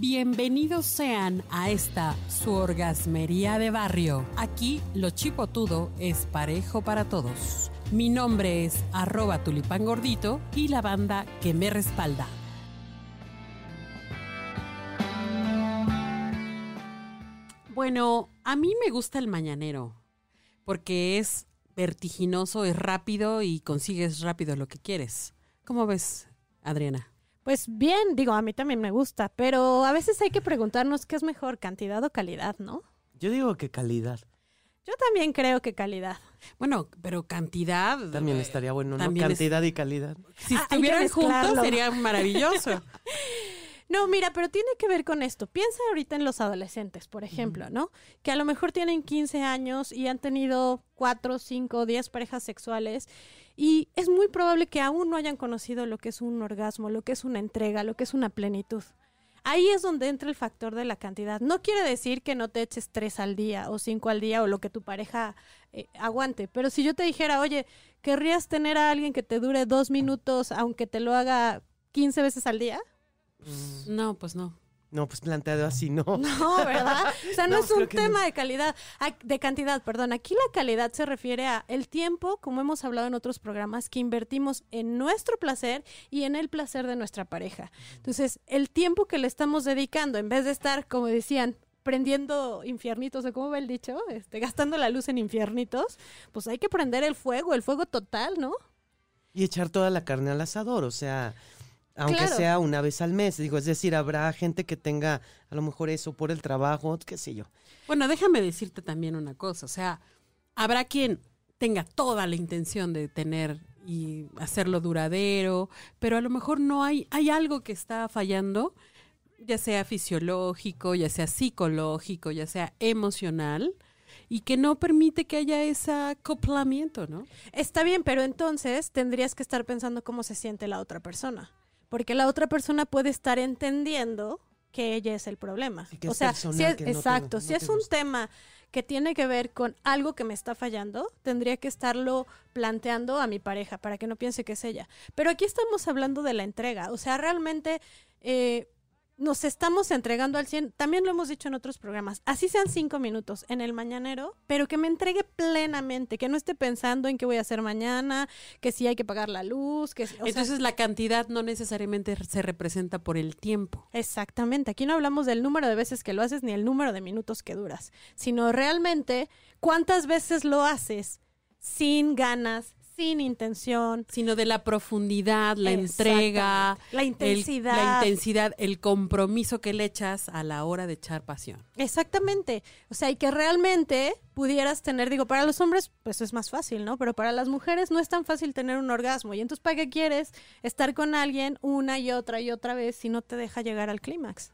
Bienvenidos sean a esta su orgasmería de barrio. Aquí lo chipotudo es parejo para todos. Mi nombre es arroba tulipán gordito y la banda que me respalda. Bueno, a mí me gusta el mañanero porque es vertiginoso, es rápido y consigues rápido lo que quieres. ¿Cómo ves, Adriana? Pues bien, digo, a mí también me gusta, pero a veces hay que preguntarnos qué es mejor, cantidad o calidad, ¿no? Yo digo que calidad. Yo también creo que calidad. Bueno, pero cantidad. También eh, estaría bueno, ¿no? también es- Cantidad y calidad. Si Ah, estuvieran juntos sería maravilloso. No, mira, pero tiene que ver con esto. Piensa ahorita en los adolescentes, por ejemplo, ¿no? Que a lo mejor tienen 15 años y han tenido 4, 5, 10 parejas sexuales y es muy probable que aún no hayan conocido lo que es un orgasmo, lo que es una entrega, lo que es una plenitud. Ahí es donde entra el factor de la cantidad. No quiere decir que no te eches tres al día o cinco al día o lo que tu pareja eh, aguante. Pero si yo te dijera, oye, ¿querrías tener a alguien que te dure dos minutos aunque te lo haga 15 veces al día? No, pues no. No, pues planteado así, no. No, ¿verdad? O sea, no, No, es un tema no. de calidad, de cantidad, perdón. Aquí la calidad se refiere a el tiempo, como hemos hablado en otros programas, que invertimos en nuestro placer y en el placer de nuestra pareja. Entonces, el tiempo que le estamos dedicando, en vez de estar, como decían, prendiendo infiernitos, o cómo va el dicho, este, gastando la luz en infiernitos, pues hay que prender el fuego, el fuego total, ¿no? Y echar toda la carne al asador, o sea, aunque Claro. sea una vez al mes. Digo, es decir, habrá gente que tenga a lo mejor eso por el trabajo, qué sé yo. Bueno, déjame decirte también una cosa. O sea, habrá quien tenga toda la intención de tener y hacerlo duradero, pero a lo mejor no hay, hay algo que está fallando, ya sea fisiológico, ya sea psicológico, ya sea emocional, y que no permite que haya ese acoplamiento, ¿no? Está bien, pero entonces tendrías que estar pensando cómo se siente la otra persona. Porque la otra persona puede estar entendiendo que ella es el problema. O sea, si es, te- exacto, no si es un gusta. tema que tiene que ver con algo que me está fallando, tendría que estarlo planteando a mi pareja para que no piense que es ella. Pero aquí estamos hablando de la entrega. O sea, realmente eh, nos estamos entregando al 100. También lo hemos dicho en otros programas. Así sean cinco minutos en el mañanero, pero que me entregue plenamente, que no esté pensando en qué voy a hacer mañana, que si hay que pagar la luz, que sea, Entonces la cantidad no necesariamente se representa por el tiempo. Exactamente, aquí no hablamos del número de veces que lo haces ni el número de minutos que duras, sino realmente cuántas veces lo haces sin ganas, sin intención. sino de la profundidad, la entrega. La el- intensidad. la intensidad, el compromiso que le echas a la hora de echar pasión. Exactamente, o sea, y que realmente pudieras tener, digo, para los hombres pues es más fácil, ¿no? Pero para las mujeres no es tan fácil tener un orgasmo. Y entonces, ¿para qué quieres estar con alguien una y otra y otra vez si no te deja llegar al clímax?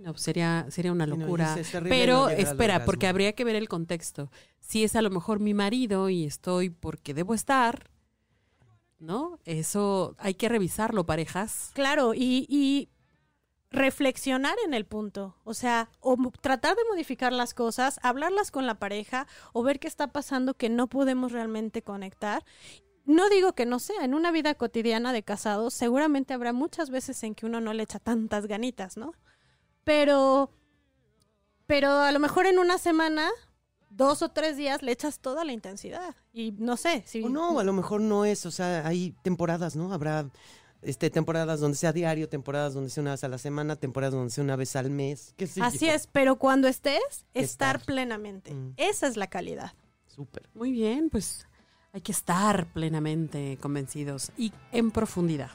No, pues sería, sería una no, locura. terrible Pero no espera, porque habría que ver el contexto. Si es a lo mejor mi marido y estoy porque debo estar, ¿no? Eso hay que revisarlo, parejas. Claro, y, y reflexionar en el punto, o sea, o tratar de modificar las cosas, hablarlas con la pareja o ver qué está pasando que no podemos realmente conectar. No digo que no sea, en una vida cotidiana de casados seguramente habrá muchas veces en que uno no le echa tantas ganitas, ¿no? Pero, pero a lo mejor en una semana, dos o tres días le echas toda la intensidad y no sé si... O no, a lo mejor no es, o sea, hay temporadas, ¿no? Habrá este temporadas donde sea diario, temporadas donde sea una vez a la semana, temporadas donde sea una vez al mes, qué sé Así yo. es, pero cuando estés, estar, Estar. plenamente. Mm. Esa es la calidad. Súper. Muy bien, pues hay que estar plenamente convencidos y en profundidad.